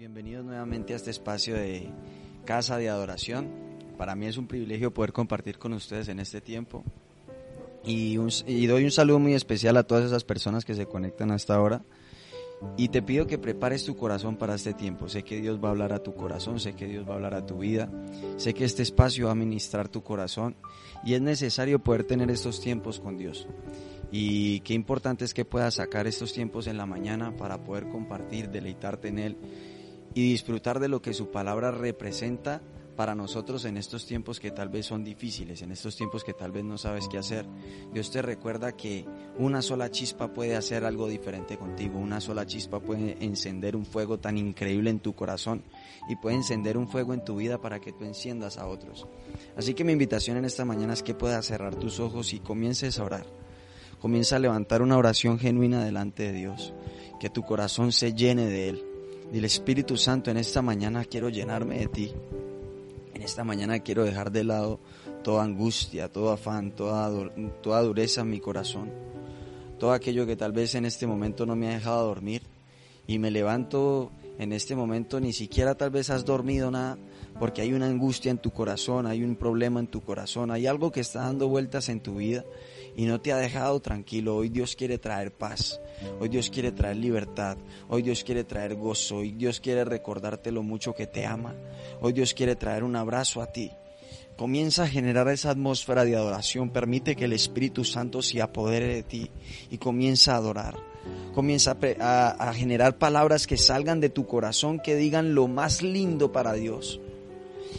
Bienvenidos nuevamente a este espacio de Casa de Adoración. Para mí es un privilegio poder compartir con ustedes en este tiempo. Y, doy un saludo muy especial a todas esas personas que se conectan hasta ahora. Y te pido que prepares tu corazón para este tiempo. Sé que Dios va a hablar a tu corazón, sé que Dios va a hablar a tu vida. Sé que este espacio va a ministrar tu corazón. Y es necesario poder tener estos tiempos con Dios. Y qué importante es que puedas sacar estos tiempos en la mañana para poder compartir, deleitarte en Él y disfrutar de lo que su palabra representa para nosotros en estos tiempos que tal vez son difíciles, en estos tiempos que tal vez no sabes qué hacer. Dios te recuerda que una sola chispa puede hacer algo diferente contigo, una sola chispa puede encender un fuego tan increíble en tu corazón y puede encender un fuego en tu vida para que tú enciendas a otros. Así que mi invitación en esta mañana es que puedas cerrar tus ojos y comiences a orar. Comienza a levantar una oración genuina delante de Dios, que tu corazón se llene de Él. Dile Espíritu Santo, en esta mañana quiero llenarme de ti. En esta mañana quiero dejar de lado toda angustia, todo afán, toda, toda dureza en mi corazón. Todo aquello que tal vez en este momento no me ha dejado dormir. Y me levanto en este momento, ni siquiera tal vez has dormido nada, porque hay una angustia en tu corazón, hay un problema en tu corazón, hay algo que está dando vueltas en tu vida y no te ha dejado tranquilo. Hoy Dios quiere traer paz, hoy Dios quiere traer libertad, hoy Dios quiere traer gozo, hoy Dios quiere recordarte lo mucho que te ama, hoy Dios quiere traer un abrazo a ti. Comienza a generar esa atmósfera de adoración, permite que el Espíritu Santo se apodere de ti y comienza a adorar. Comienza a a generar palabras que salgan de tu corazón, que digan lo más lindo para Dios.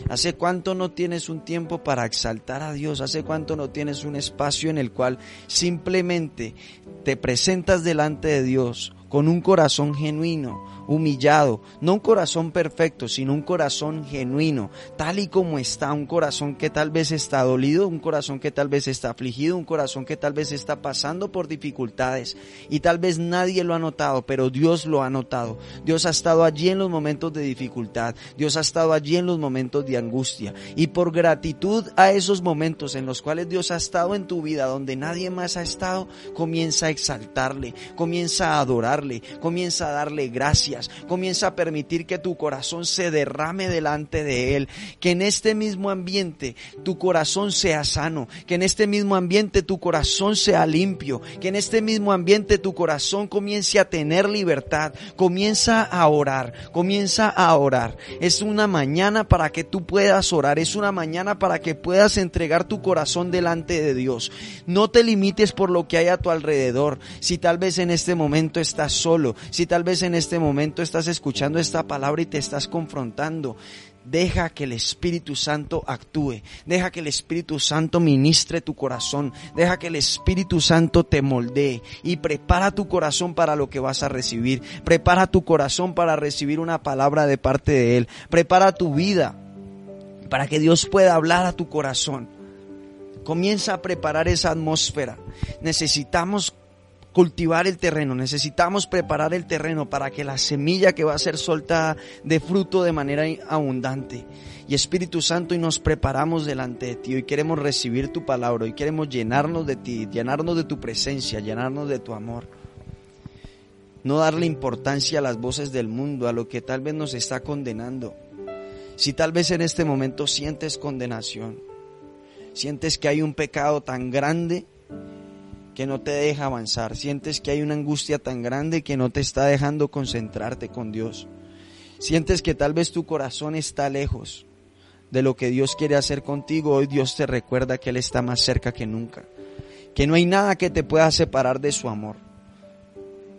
¿Hace cuánto no tienes un tiempo para exaltar a Dios? ¿Hace cuánto no tienes un espacio en el cual simplemente te presentas delante de Dios con un corazón genuino, humillado, no un corazón perfecto, sino un corazón genuino, tal y como está, un corazón que tal vez está dolido, un corazón que tal vez está afligido, un corazón que tal vez está pasando por dificultades y tal vez nadie lo ha notado, pero Dios lo ha notado. Dios ha estado allí en los momentos de dificultad, Dios ha estado allí en los momentos de angustia y por gratitud a esos momentos en los cuales Dios ha estado en tu vida donde nadie más ha estado, comienza a exaltarle, comienza a adorarle, comienza a darle gracias, comienza a permitir que tu corazón se derrame delante de Él, que en este mismo ambiente tu corazón sea sano, que en este mismo ambiente tu corazón sea limpio, que en este mismo ambiente tu corazón comience a tener libertad, comienza a orar, comienza a orar. Es una mañana para que tú puedas orar, es una mañana para que puedas entregar tu corazón delante de Dios. No te limites por lo que hay a tu alrededor. Si tal vez en este momento estás solo, si tal vez en este momento estás escuchando esta palabra y te estás confrontando, Deja que el Espíritu Santo actúe. Deja que el Espíritu Santo ministre tu corazón. Deja que el Espíritu Santo te moldee. Y prepara tu corazón para lo que vas a recibir. Prepara tu corazón para recibir una palabra de parte de Él. Prepara tu vida para que Dios pueda hablar a tu corazón. Comienza a preparar esa atmósfera. Necesitamos cultivar el terreno, necesitamos preparar el terreno para que la semilla que va a ser soltada dé fruto de manera abundante. Y Espíritu Santo, y nos preparamos delante de ti, hoy queremos recibir tu palabra, hoy queremos llenarnos de ti, llenarnos de tu presencia, llenarnos de tu amor. No darle importancia a las voces del mundo, a lo que tal vez nos está condenando. Si tal vez en este momento sientes condenación, sientes que hay un pecado tan grande que no te deja avanzar, sientes que hay una angustia tan grande que no te está dejando concentrarte con Dios, sientes que tal vez tu corazón está lejos de lo que Dios quiere hacer contigo, hoy Dios te recuerda que Él está más cerca que nunca, que no hay nada que te pueda separar de su amor,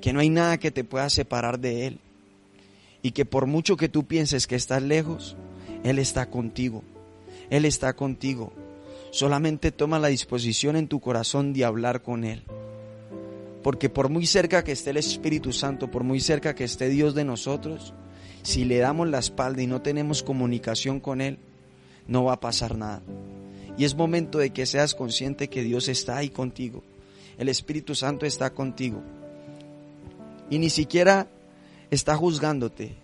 que no hay nada que te pueda separar de Él, y que por mucho que tú pienses que estás lejos, Él está contigo, Él está contigo. Solamente toma la disposición en tu corazón de hablar con Él. Porque por muy cerca que esté el Espíritu Santo, por muy cerca que esté Dios de nosotros, si le damos la espalda y no tenemos comunicación con Él, no va a pasar nada. Y es momento de que seas consciente que Dios está ahí contigo. El Espíritu Santo está contigo. Y ni siquiera está juzgándote,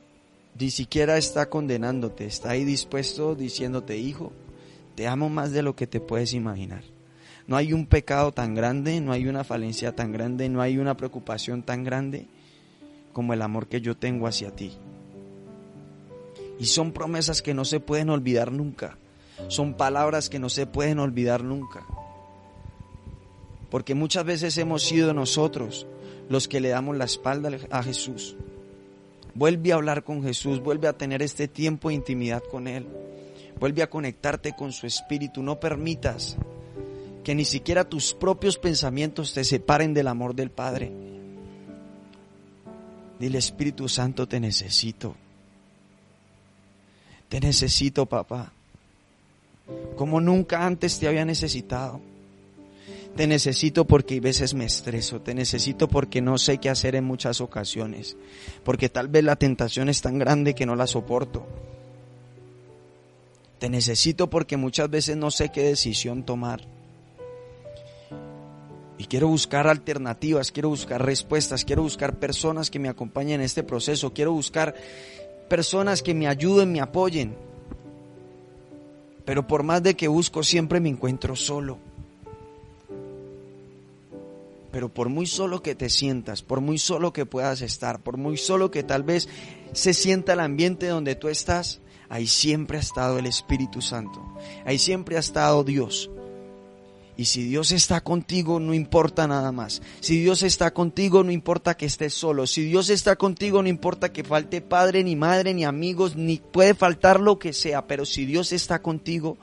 ni siquiera está condenándote, está ahí dispuesto diciéndote, hijo, te amo más de lo que te puedes imaginar. No hay un pecado tan grande, no hay una falencia tan grande, no hay una preocupación tan grande como el amor que yo tengo hacia ti. Y son promesas que no se pueden olvidar nunca. Son palabras que no se pueden olvidar nunca. Porque muchas veces hemos sido nosotros los que le damos la espalda a Jesús. Vuelve a hablar con Jesús, vuelve a tener este tiempo de intimidad con Él. Vuelve a conectarte con su espíritu. No permitas que ni siquiera tus propios pensamientos te separen del amor del Padre. Dile, Espíritu Santo, te necesito. Te necesito, papá. Como nunca antes te había necesitado. Te necesito porque a veces me estreso. Te necesito porque no sé qué hacer en muchas ocasiones. Porque tal vez la tentación es tan grande que no la soporto. Te necesito porque muchas veces no sé qué decisión tomar. Y quiero buscar alternativas, quiero buscar respuestas, quiero buscar personas que me acompañen en este proceso, quiero buscar personas que me ayuden, me apoyen. Pero por más de que busco, siempre me encuentro solo. Pero por muy solo que te sientas, por muy solo que puedas estar, por muy solo que tal vez se sienta el ambiente donde tú estás, ahí siempre ha estado el Espíritu Santo, ahí siempre ha estado Dios. Y si Dios está contigo, no importa nada más. Si Dios está contigo, no importa que estés solo. Si Dios está contigo, no importa que falte padre, ni madre, ni amigos, ni puede faltar lo que sea. Pero si Dios está contigo,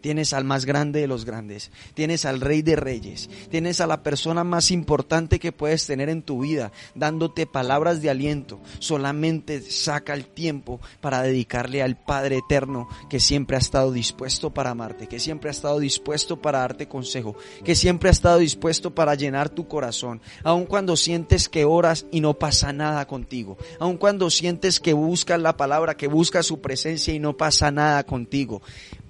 Tienes al más grande de los grandes, tienes al rey de reyes, tienes a la persona más importante que puedes tener en tu vida, dándote palabras de aliento. Solamente saca el tiempo para dedicarle al Padre eterno que siempre ha estado dispuesto para amarte, que siempre ha estado dispuesto para darte consejo, que siempre ha estado dispuesto para llenar tu corazón, aun cuando sientes que oras y no pasa nada contigo, aun cuando sientes que buscas la palabra, que buscas su presencia y no pasa nada contigo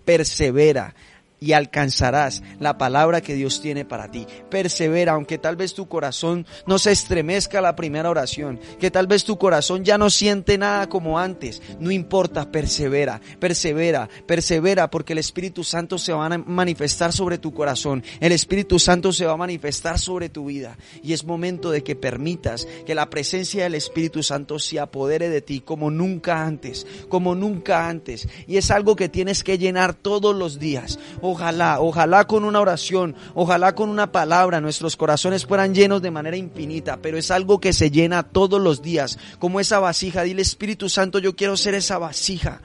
persevera y alcanzarás la palabra que Dios tiene para ti. Persevera, aunque tal vez tu corazón no se estremezca la primera oración, que tal vez tu corazón ya no siente nada como antes. No importa, persevera, persevera, persevera, porque el Espíritu Santo se va a manifestar sobre tu corazón. El Espíritu Santo se va a manifestar sobre tu vida. Y es momento de que permitas que la presencia del Espíritu Santo se apodere de ti como nunca antes, como nunca antes. Y es algo que tienes que llenar todos los días Ojalá, ojalá con una oración, ojalá con una palabra nuestros corazones fueran llenos de manera infinita, pero es algo que se llena todos los días, como esa vasija. Dile Espíritu Santo, yo quiero ser esa vasija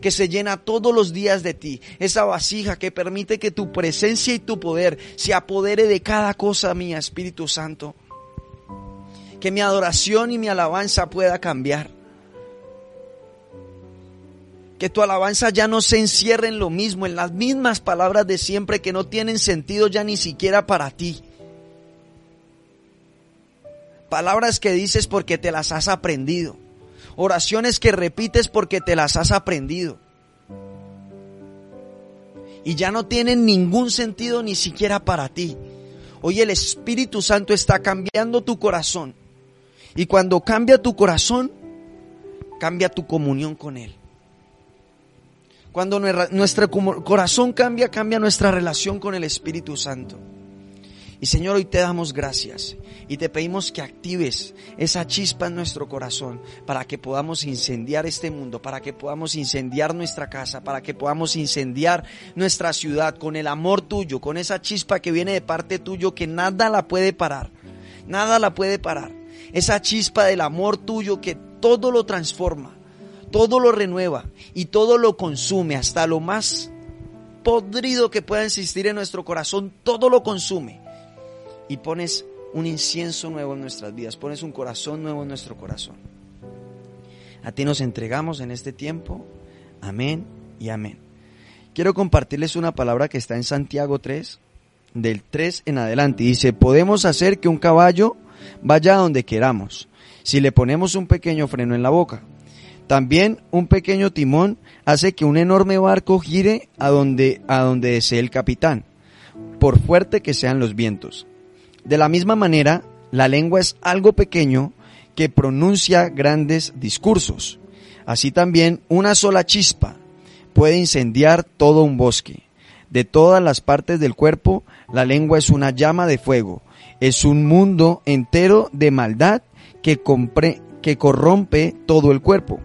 que se llena todos los días de ti, esa vasija que permite que tu presencia y tu poder se apodere de cada cosa mía, Espíritu Santo. Que mi adoración y mi alabanza pueda cambiar que tu alabanza ya no se encierre en lo mismo, en las mismas palabras de siempre que no tienen sentido ya ni siquiera para ti. Palabras que dices porque te las has aprendido. Oraciones que repites porque te las has aprendido. Y ya no tienen ningún sentido ni siquiera para ti. Hoy el Espíritu Santo está cambiando tu corazón. Y cuando cambia tu corazón, cambia tu comunión con Él. Cuando nuestro corazón cambia, cambia nuestra relación con el Espíritu Santo. Y Señor, hoy te damos gracias y te pedimos que actives esa chispa en nuestro corazón para que podamos incendiar este mundo, para que podamos incendiar nuestra casa, para que podamos incendiar nuestra ciudad con el amor tuyo, con esa chispa que viene de parte tuyo que nada la puede parar, nada la puede parar. Esa chispa del amor tuyo que todo lo transforma todo lo renueva y todo lo consume, hasta lo más podrido que pueda existir en nuestro corazón, todo lo consume. Y pones un incienso nuevo en nuestras vidas, pones un corazón nuevo en nuestro corazón. A ti nos entregamos en este tiempo. Amén y amén. Quiero compartirles una palabra que está en Santiago 3, del 3 en adelante. Dice, podemos hacer que un caballo vaya a donde queramos, si le ponemos un pequeño freno en la boca. También un pequeño timón hace que un enorme barco gire a donde, a donde desee el capitán, por fuerte que sean los vientos. De la misma manera, la lengua es algo pequeño que pronuncia grandes discursos. Así también una sola chispa puede incendiar todo un bosque. De todas las partes del cuerpo, la lengua es una llama de fuego, es un mundo entero de maldad que, que corrompe todo el cuerpo.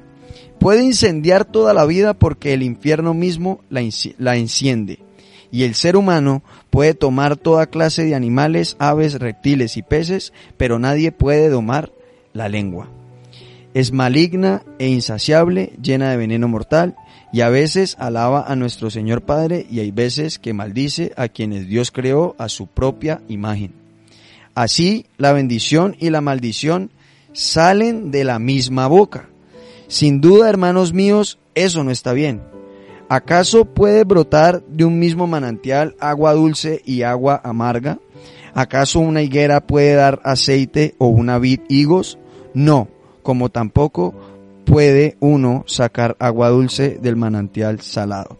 Puede incendiar toda la vida porque el infierno mismo la, enciende. Y el ser humano puede tomar toda clase de animales, aves, reptiles y peces, pero nadie puede domar la lengua. Es maligna e insaciable, llena de veneno mortal, y a veces alaba a nuestro Señor Padre y hay veces que maldice a quienes Dios creó a su propia imagen. Así la bendición y la maldición salen de la misma boca. Sin duda, hermanos míos, eso no está bien. ¿Acaso puede brotar de un mismo manantial agua dulce y agua amarga? ¿Acaso una higuera puede dar aceite o una vid higos? No, como tampoco puede uno sacar agua dulce del manantial salado.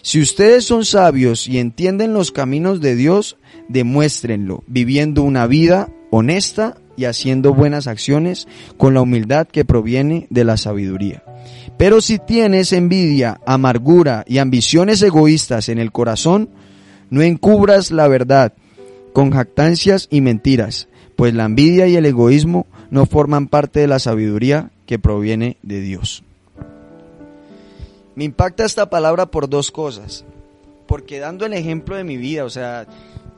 Si ustedes son sabios y entienden los caminos de Dios, demuéstrenlo, viviendo una vida honesta y haciendo buenas acciones con la humildad que proviene de la sabiduría. Pero si tienes envidia, amargura y ambiciones egoístas en el corazón, no encubras la verdad con jactancias y mentiras, pues la envidia y el egoísmo no forman parte de la sabiduría que proviene de Dios. Me impacta esta palabra por dos cosas, porque dando el ejemplo de mi vida, o sea,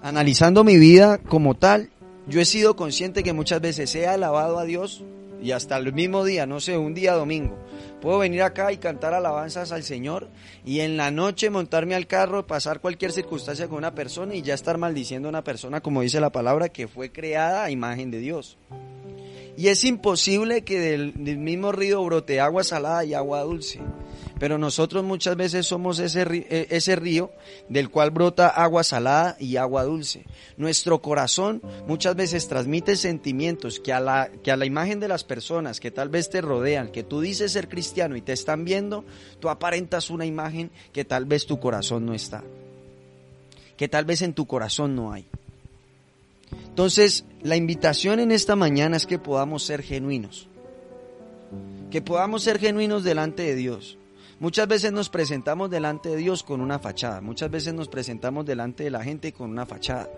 analizando mi vida como tal, yo he sido consciente que muchas veces he alabado a Dios y hasta el mismo día, no sé, un día domingo, puedo venir acá y cantar alabanzas al Señor y en la noche montarme al carro, pasar cualquier circunstancia con una persona y ya estar maldiciendo a una persona, como dice la palabra, que fue creada a imagen de Dios. Y es imposible que del, del mismo río brote agua salada y agua dulce. Pero nosotros muchas veces somos ese río, eh, ese río del cual brota agua salada y agua dulce. Nuestro corazón muchas veces transmite sentimientos que a, la, que a la imagen de las personas que tal vez te rodean, que tú dices ser cristiano y te están viendo, tú aparentas una imagen que tal vez tu corazón no está. Que tal vez en tu corazón no hay. Entonces, la invitación en esta mañana es que podamos ser genuinos. Que podamos ser genuinos delante de Dios. Muchas veces nos presentamos delante de Dios con una fachada, muchas veces nos presentamos delante de la gente con una fachada.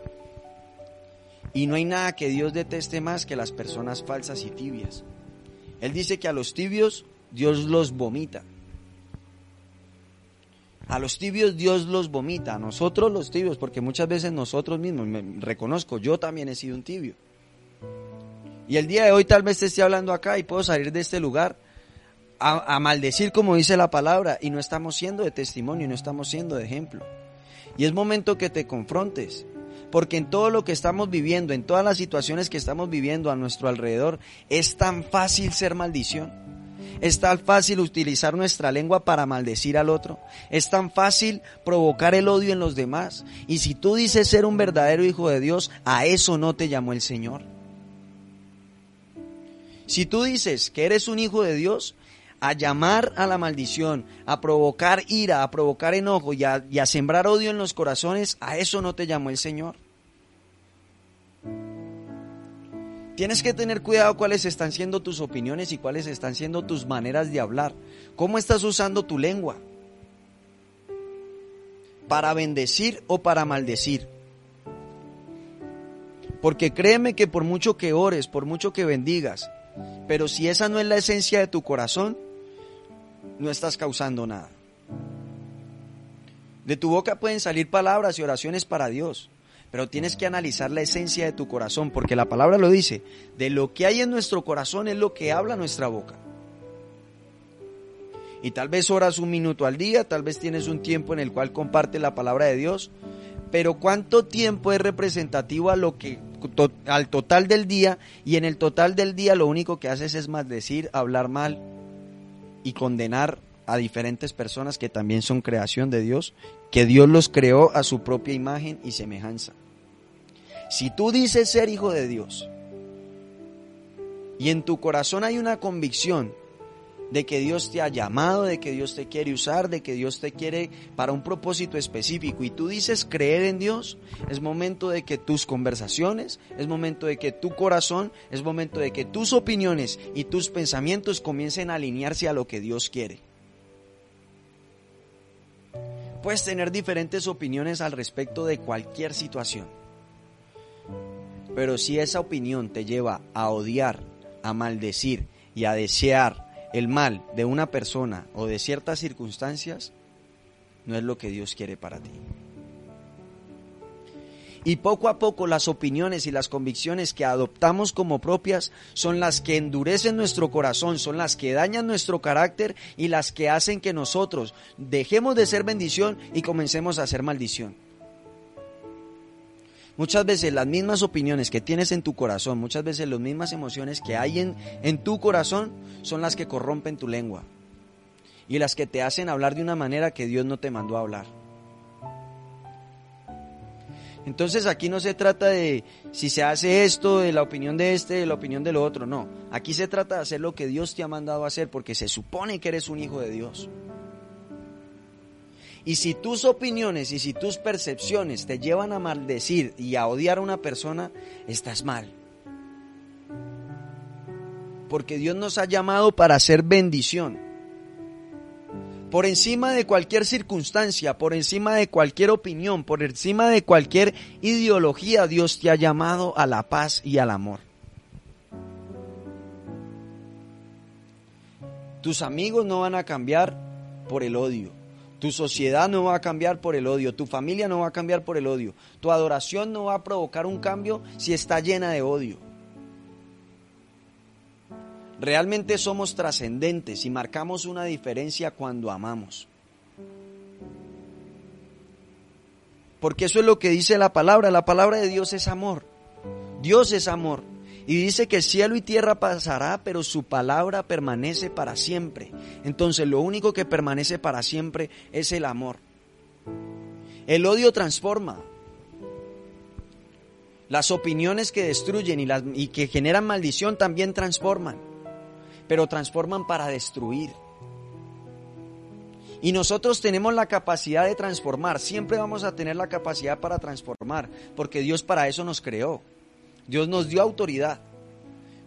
Y no hay nada que Dios deteste más que las personas falsas y tibias. Él dice que a los tibios Dios los vomita. A los tibios Dios los vomita, a nosotros los tibios, porque muchas veces nosotros mismos, me reconozco, yo también he sido un tibio. Y el día de hoy tal vez te esté hablando acá y puedo salir de este lugar a, maldecir como dice la palabra y no estamos siendo de testimonio, no estamos siendo de ejemplo. Y es momento que te confrontes, porque en todo lo que estamos viviendo, en todas las situaciones que estamos viviendo a nuestro alrededor, es tan fácil ser maldición. Es tan fácil utilizar nuestra lengua para maldecir al otro. Es tan fácil provocar el odio en los demás. Y si tú dices ser un verdadero hijo de Dios, a eso no te llamó el Señor. Si tú dices que eres un hijo de Dios, a llamar a la maldición, a provocar ira, a provocar enojo y a, sembrar odio en los corazones, a eso no te llamó el Señor. Tienes que tener cuidado cuáles están siendo tus opiniones y cuáles están siendo tus maneras de hablar. ¿Cómo estás usando tu lengua? ¿Para bendecir o para maldecir? Porque créeme que por mucho que ores, por mucho que bendigas, pero si esa no es la esencia de tu corazón, no estás causando nada. De tu boca pueden salir palabras y oraciones para Dios, pero tienes que analizar la esencia de tu corazón, porque la palabra lo dice, de lo que hay en nuestro corazón es lo que habla nuestra boca. Y tal vez oras un minuto al día, tal vez tienes un tiempo en el cual comparte la palabra de Dios, pero ¿cuánto tiempo es representativo a lo que al total del día y en el total del día lo único que haces es maldecir, hablar mal, y condenar a diferentes personas que también son creación de Dios, que Dios los creó a su propia imagen y semejanza. Si tú dices ser hijo de Dios y en tu corazón hay una convicción de que Dios te ha llamado, de que Dios te quiere usar, de que Dios te quiere para un propósito específico y tú dices creer en Dios, es momento de que tus conversaciones, es momento de que tu corazón, es momento de que tus opiniones y tus pensamientos comiencen a alinearse a lo que Dios quiere. Puedes tener diferentes opiniones al respecto de cualquier situación, pero si esa opinión te lleva a odiar, a maldecir y a desear el mal de una persona o de ciertas circunstancias no es lo que Dios quiere para ti. Y poco a poco las opiniones y las convicciones que adoptamos como propias son las que endurecen nuestro corazón, son las que dañan nuestro carácter y las que hacen que nosotros dejemos de ser bendición y comencemos a ser maldición. Muchas veces las mismas opiniones que tienes en tu corazón, muchas veces las mismas emociones que hay en, en tu corazón son las que corrompen tu lengua y las que te hacen hablar de una manera que Dios no te mandó a hablar. Entonces aquí no se trata de si se hace esto, de la opinión de este, de la opinión del otro, no. Aquí se trata de hacer lo que Dios te ha mandado a hacer porque se supone que eres un hijo de Dios. Y si tus opiniones y si tus percepciones te llevan a maldecir y a odiar a una persona, estás mal. Porque Dios nos ha llamado para hacer bendición. Por encima de cualquier circunstancia, por encima de cualquier opinión, por encima de cualquier ideología, Dios te ha llamado a la paz y al amor. Tus amigos no van a cambiar por el odio. Tu sociedad no va a cambiar por el odio, tu familia no va a cambiar por el odio, tu adoración no va a provocar un cambio si está llena de odio. Realmente somos trascendentes y marcamos una diferencia cuando amamos. Porque eso es lo que dice la palabra, la palabra de Dios es amor. Dios es amor. Y dice que cielo y tierra pasará, pero su palabra permanece para siempre. Entonces lo único que permanece para siempre es el amor. El odio transforma. Las opiniones que destruyen y, y que generan maldición también transforman, pero transforman para destruir. Y nosotros tenemos la capacidad de transformar, siempre vamos a tener la capacidad para transformar, porque Dios para eso nos creó. Dios nos dio autoridad,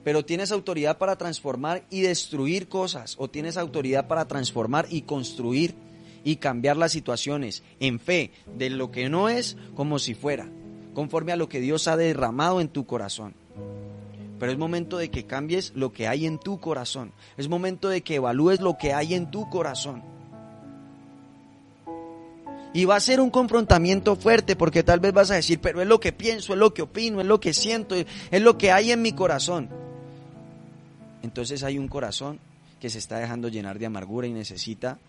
pero tienes autoridad para transformar y destruir cosas, o tienes autoridad para transformar y construir y cambiar las situaciones en fe de lo que no es como si fuera, conforme a lo que Dios ha derramado en tu corazón. Pero es momento de que cambies lo que hay en tu corazón. Es momento de que evalúes lo que hay en tu corazón. Y va a ser un confrontamiento fuerte porque tal vez vas a decir, pero es lo que pienso, es lo que opino, es lo que siento, es lo que hay en mi corazón. Entonces hay un corazón que se está dejando llenar de amargura y necesita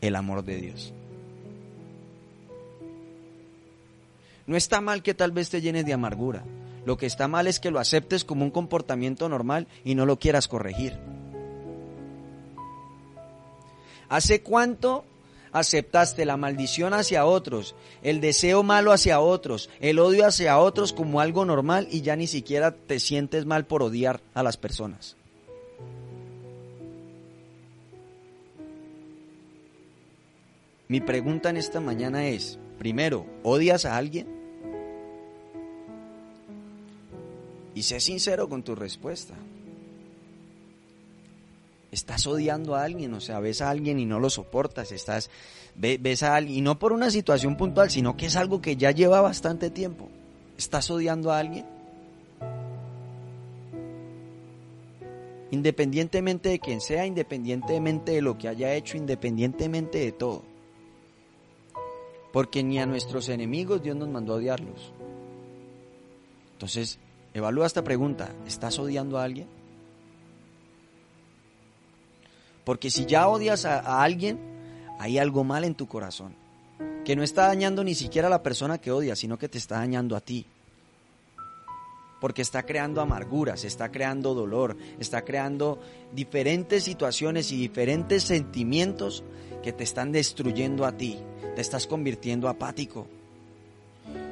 el amor de Dios. No está mal que tal vez te llenes de amargura. Lo que está mal es que lo aceptes como un comportamiento normal y no lo quieras corregir. ¿Hace cuánto aceptaste la maldición hacia otros, el deseo malo hacia otros, el odio hacia otros como algo normal y ya ni siquiera te sientes mal por odiar a las personas. Mi pregunta en esta mañana es, primero, ¿odias a alguien? Y sé sincero con tu respuesta. Estás odiando a alguien, o sea, ves a alguien y no lo soportas, estás ves a alguien y no por una situación puntual, sino que es algo que ya lleva bastante tiempo. ¿Estás odiando a alguien? Independientemente de quien sea, independientemente de lo que haya hecho, independientemente de todo. Porque ni a nuestros enemigos Dios nos mandó a odiarlos. Entonces, evalúa esta pregunta. ¿Estás odiando a alguien? Porque si ya odias a, alguien, hay algo mal en tu corazón. Que no está dañando ni siquiera a la persona que odias, sino que te está dañando a ti. Porque está creando amarguras, está creando dolor, está creando diferentes situaciones y diferentes sentimientos que te están destruyendo a ti. Te estás convirtiendo apático.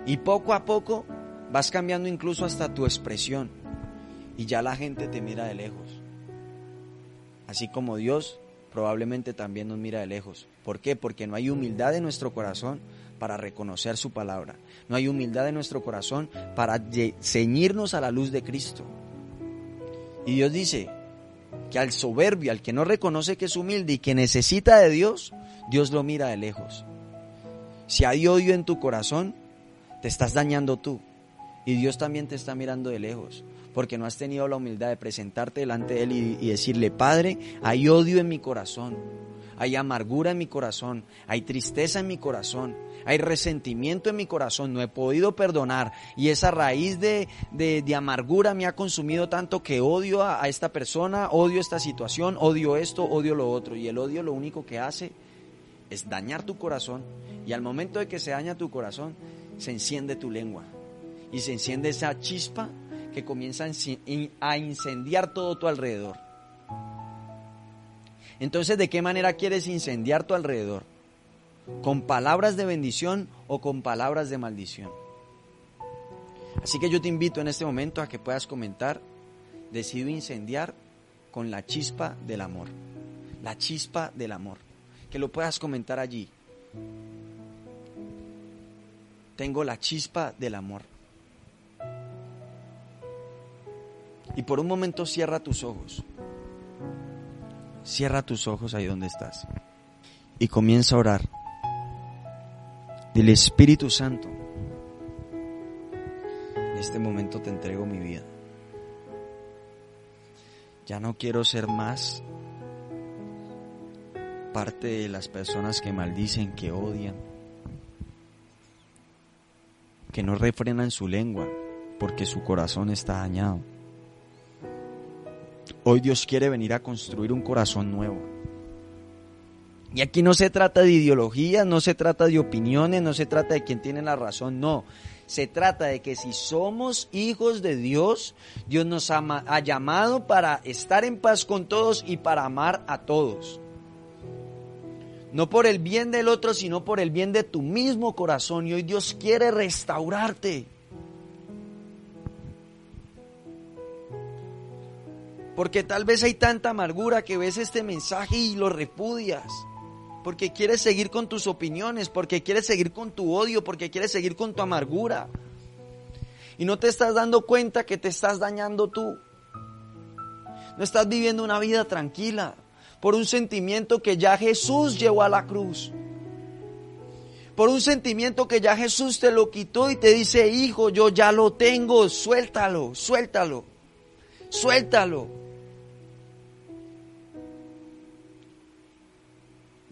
Y poco a poco vas cambiando incluso hasta tu expresión. Y ya la gente te mira de lejos así como Dios probablemente también nos mira de lejos. ¿Por qué? Porque no hay humildad en nuestro corazón para reconocer su palabra. No hay humildad en nuestro corazón para ceñirnos a la luz de Cristo. Y Dios dice que al soberbio, al que no reconoce que es humilde y que necesita de Dios, Dios lo mira de lejos. Si hay odio en tu corazón, te estás dañando tú. Y Dios también te está mirando de lejos, porque no has tenido la humildad de presentarte delante de Él y, decirle, Padre, hay odio en mi corazón, hay amargura en mi corazón, hay tristeza en mi corazón, hay resentimiento en mi corazón, no he podido perdonar y esa raíz de, de, amargura me ha consumido tanto que odio a, a esta persona, odio esta situación, odio esto, odio lo otro. Y el odio lo único que hace es dañar tu corazón y al momento de que se daña tu corazón, se enciende tu lengua y se enciende esa chispa que comienza a incendiar todo tu alrededor. Entonces, ¿de qué manera quieres incendiar tu alrededor? ¿Con palabras de bendición o con palabras de maldición? Así que yo te invito en este momento a que puedas comentar, decido incendiar con la chispa del amor. La chispa del amor. Que lo puedas comentar allí. Tengo la chispa del amor. Y por un momento cierra tus ojos. Cierra tus ojos ahí donde estás. Y comienza a orar. Dile Espíritu Santo. En este momento te entrego mi vida. Ya no quiero ser más parte de las personas que maldicen, que odian, que no refrenan su lengua porque su corazón está dañado. Hoy Dios quiere venir a construir un corazón nuevo. Y aquí no se trata de ideologías, no se trata de opiniones, no se trata de quién tiene la razón, no. Se trata de que si somos hijos de Dios, Dios nos ha llamado para estar en paz con todos y para amar a todos. No por el bien del otro, sino por el bien de tu mismo corazón. Y hoy Dios quiere restaurarte. Porque tal vez hay tanta amargura que ves este mensaje y lo repudias. Porque quieres seguir con tus opiniones, porque quieres seguir con tu odio, porque quieres seguir con tu amargura. Y no te estás dando cuenta que te estás dañando tú. No estás viviendo una vida tranquila por un sentimiento que ya Jesús llevó a la cruz. Por un sentimiento que ya Jesús te lo quitó y te dice, hijo, yo ya lo tengo, suéltalo, suéltalo, suéltalo.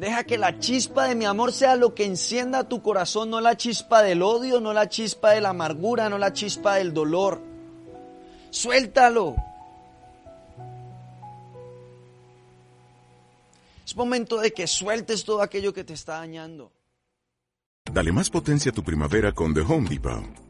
Deja que la chispa de mi amor sea lo que encienda tu corazón, no la chispa del odio, no la chispa de la amargura, no la chispa del dolor. Suéltalo. Es momento de que sueltes todo aquello que te está dañando. Dale más potencia a tu primavera con The Home Depot.